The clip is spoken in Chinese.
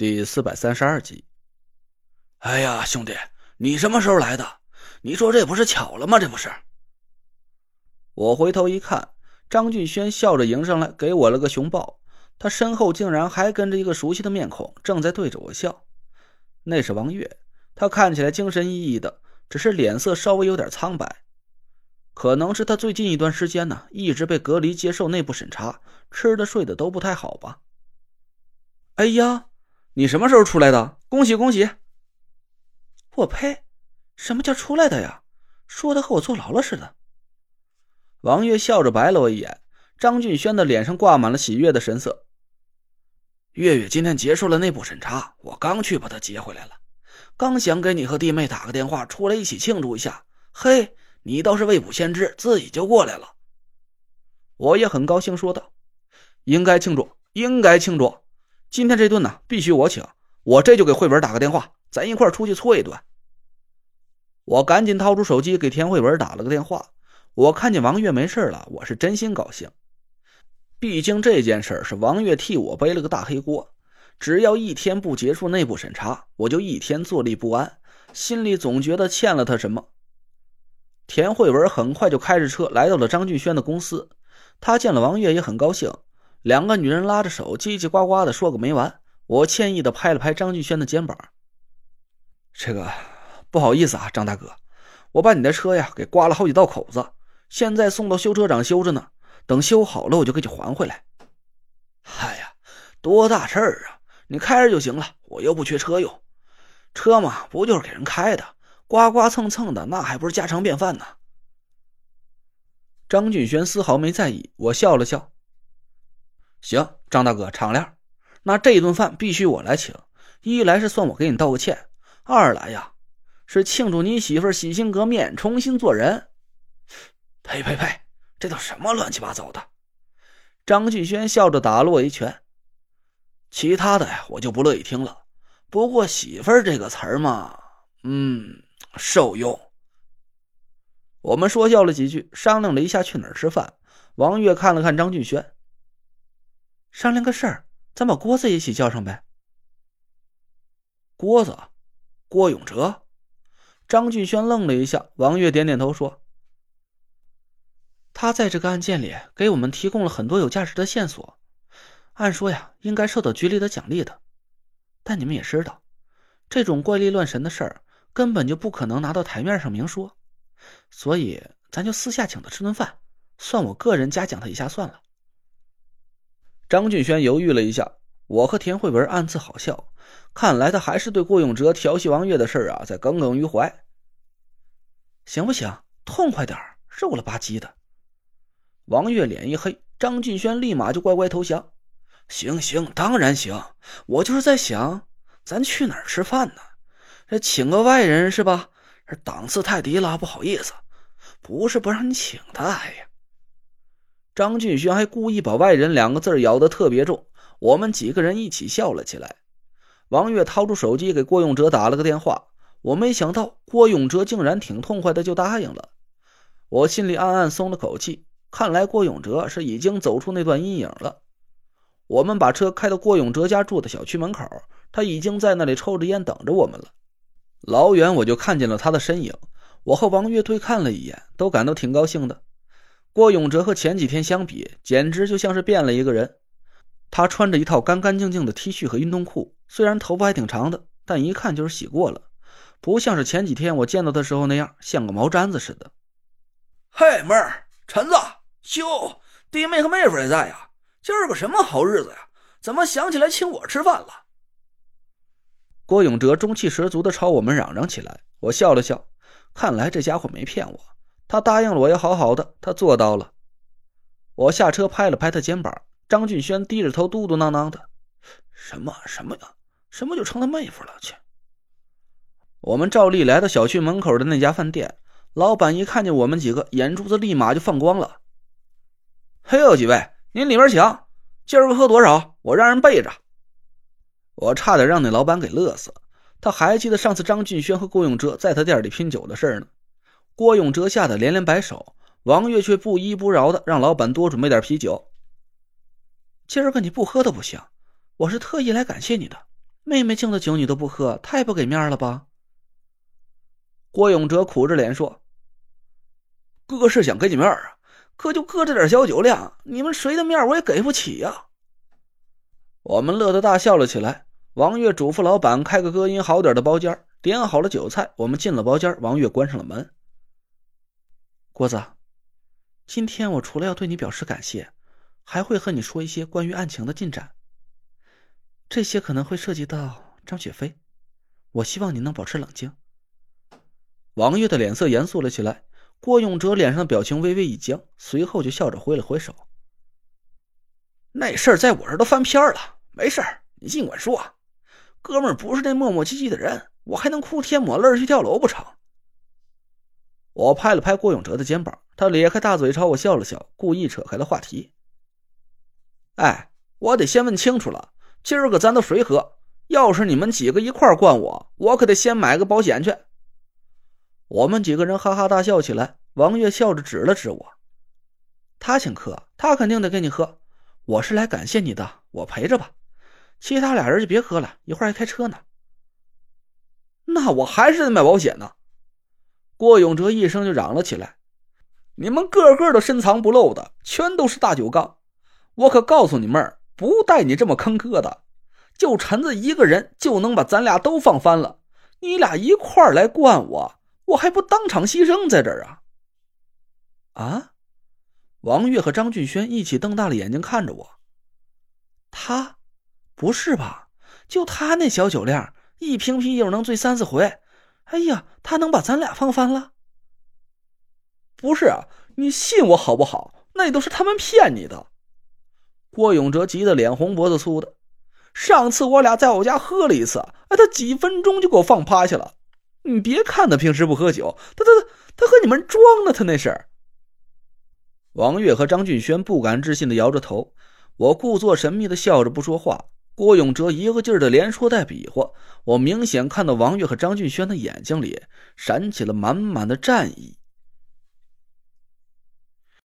第四百三十二集。哎呀，兄弟，你什么时候来的？你说这不是巧了吗？这不是。我回头一看，张俊轩笑着迎上来，给我了个熊抱。他身后竟然还跟着一个熟悉的面孔，正在对着我笑。那是王月，他看起来精神奕奕的，只是脸色稍微有点苍白。可能是他最近一段时间呢，一直被隔离接受内部审查，吃的睡的都不太好吧。哎呀，你什么时候出来的？恭喜恭喜！我呸！什么叫出来的呀？说的和我坐牢了似的。王月笑着白了我一眼，张俊轩的脸上挂满了喜悦的神色。月月今天结束了内部审查，我刚去把他接回来了，刚想给你和弟妹打个电话，出来一起庆祝一下。嘿，你倒是未卜先知，自己就过来了。我也很高兴，说道：“应该庆祝，应该庆祝。今天这顿呢，必须我请。我这就给慧文打个电话，咱一块出去搓一顿。”我赶紧掏出手机给田慧文打了个电话。我看见王月没事了，我是真心高兴。毕竟这件事是王月替我背了个大黑锅，只要一天不结束内部审查，我就一天坐立不安，心里总觉得欠了他什么。田慧文很快就开着车来到了张俊轩的公司，他见了王月也很高兴，两个女人拉着手叽叽呱呱的说个没完。我歉意的拍了拍张俊轩的肩膀：“这个不好意思啊，张大哥，我把你的车呀给刮了好几道口子。”现在送到修车厂修着呢，等修好了我就给你还回来。哎呀，多大事儿啊！你开着就行了，我又不缺车用。车嘛，不就是给人开的，刮刮蹭蹭的，那还不是家常便饭呢？张俊轩丝毫没在意，我笑了笑。行，张大哥敞亮，那这顿饭必须我来请。一来是算我给你道个歉，二来呀，是庆祝你媳妇洗心革面，重新做人。呸呸呸！这都什么乱七八糟的？张俊轩笑着打了我一拳。其他的呀，我就不乐意听了。不过“媳妇儿”这个词儿嘛，嗯，受用。我们说笑了几句，商量了一下去哪吃饭。王月看了看张俊轩，商量个事儿，咱把郭子一起叫上呗。郭子，郭永哲。张俊轩愣了一下，王月点点头说。他在这个案件里给我们提供了很多有价值的线索，按说呀应该受到局里的奖励的。但你们也知道，这种怪力乱神的事儿根本就不可能拿到台面上明说，所以咱就私下请他吃顿饭，算我个人嘉奖他一下算了。张俊轩犹豫了一下，我和田慧文暗自好笑，看来他还是对郭永哲调戏王月的事啊在耿耿于怀。行不行？痛快点肉了吧唧的。王月脸一黑，张俊轩立马就乖乖投降。行行，当然行。我就是在想，咱去哪儿吃饭呢？这请个外人是吧？这档次太低了，不好意思。不是不让你请他，哎呀！张俊轩还故意把“外人”两个字咬得特别重。我们几个人一起笑了起来。王月掏出手机给郭永哲打了个电话。我没想到郭永哲竟然挺痛快的就答应了。我心里暗暗松了口气。看来郭永哲是已经走出那段阴影了。我们把车开到郭永哲家住的小区门口，他已经在那里抽着烟等着我们了。老远我就看见了他的身影。我和王月对看了一眼，都感到挺高兴的。郭永哲和前几天相比，简直就像是变了一个人。他穿着一套干干净净的 T 恤和运动裤，虽然头发还挺长的，但一看就是洗过了，不像是前几天我见到的时候那样，像个毛毡子似的。嘿，妹儿，陈子。哟，弟妹和妹夫也在呀！今儿个什么好日子呀？怎么想起来请我吃饭了？郭永哲中气十足的朝我们嚷嚷起来。我笑了笑，看来这家伙没骗我，他答应了我要好好的，他做到了。我下车拍了拍他肩膀，张俊轩低着头嘟嘟囔囔的：“什么什么呀？什么就成了妹夫了？去！”我们照例来到小区门口的那家饭店，老板一看见我们几个，眼珠子立马就放光了。嘿呦，几位，您里面请。今儿个喝多少？我让人备着。我差点让那老板给乐死。他还记得上次张俊轩和顾永哲在他店里拼酒的事呢。郭永哲吓得连连摆手，王月却不依不饶的让老板多准备点啤酒。今儿个你不喝都不行，我是特意来感谢你的。妹妹敬的酒你都不喝，太不给面了吧？郭永哲苦着脸说：“哥是想给你面啊，可就哥这点小酒量，你们谁的面我也给不起呀。”我们乐得大笑了起来。王月嘱咐老板开个隔音好点的包间，点好了酒菜。我们进了包间，王月关上了门。郭子，今天我除了要对你表示感谢，还会和你说一些关于案情的进展。这些可能会涉及到张雪飞，我希望你能保持冷静。王月的脸色严肃了起来，郭永哲脸上的表情微微一僵，随后就笑着挥了挥手：“那事儿在我这都翻篇了，没事儿，你尽管说。”哥们儿不是那磨磨唧唧的人，我还能哭天抹泪去跳楼不成？我拍了拍郭永哲的肩膀，他咧开大嘴朝我笑了笑，故意扯开了话题。哎，我得先问清楚了，今儿个咱都谁喝？要是你们几个一块灌我，我可得先买个保险去。我们几个人哈哈大笑起来。王月笑着指了指我：“他请客，他肯定得给你喝。我是来感谢你的，我陪着吧。”其他俩人就别喝了，一会儿还开车呢。那我还是得买保险呢。郭永哲一声就嚷了起来：“你们个个都深藏不露的，全都是大酒缸。我可告诉你们，不带你这么坑哥的，就陈子一个人就能把咱俩都放翻了。你俩一块儿来灌我，我还不当场牺牲在这儿啊？”啊！王月和张俊轩一起瞪大了眼睛看着我。他。不是吧？就他那小酒量，一瓶啤酒能醉三四回。哎呀，他能把咱俩放翻了？不是啊，你信我好不好？那都是他们骗你的。郭永哲急得脸红脖子粗的。上次我俩在我家喝了一次，哎，他几分钟就给我放趴下了。你别看他平时不喝酒，他他他和你们装呢，他那是。王月和张俊轩不敢置信的摇着头，我故作神秘的笑着不说话。郭永哲一个劲儿的连说带比划，我明显看到王悦和张俊轩的眼睛里闪起了满满的战意。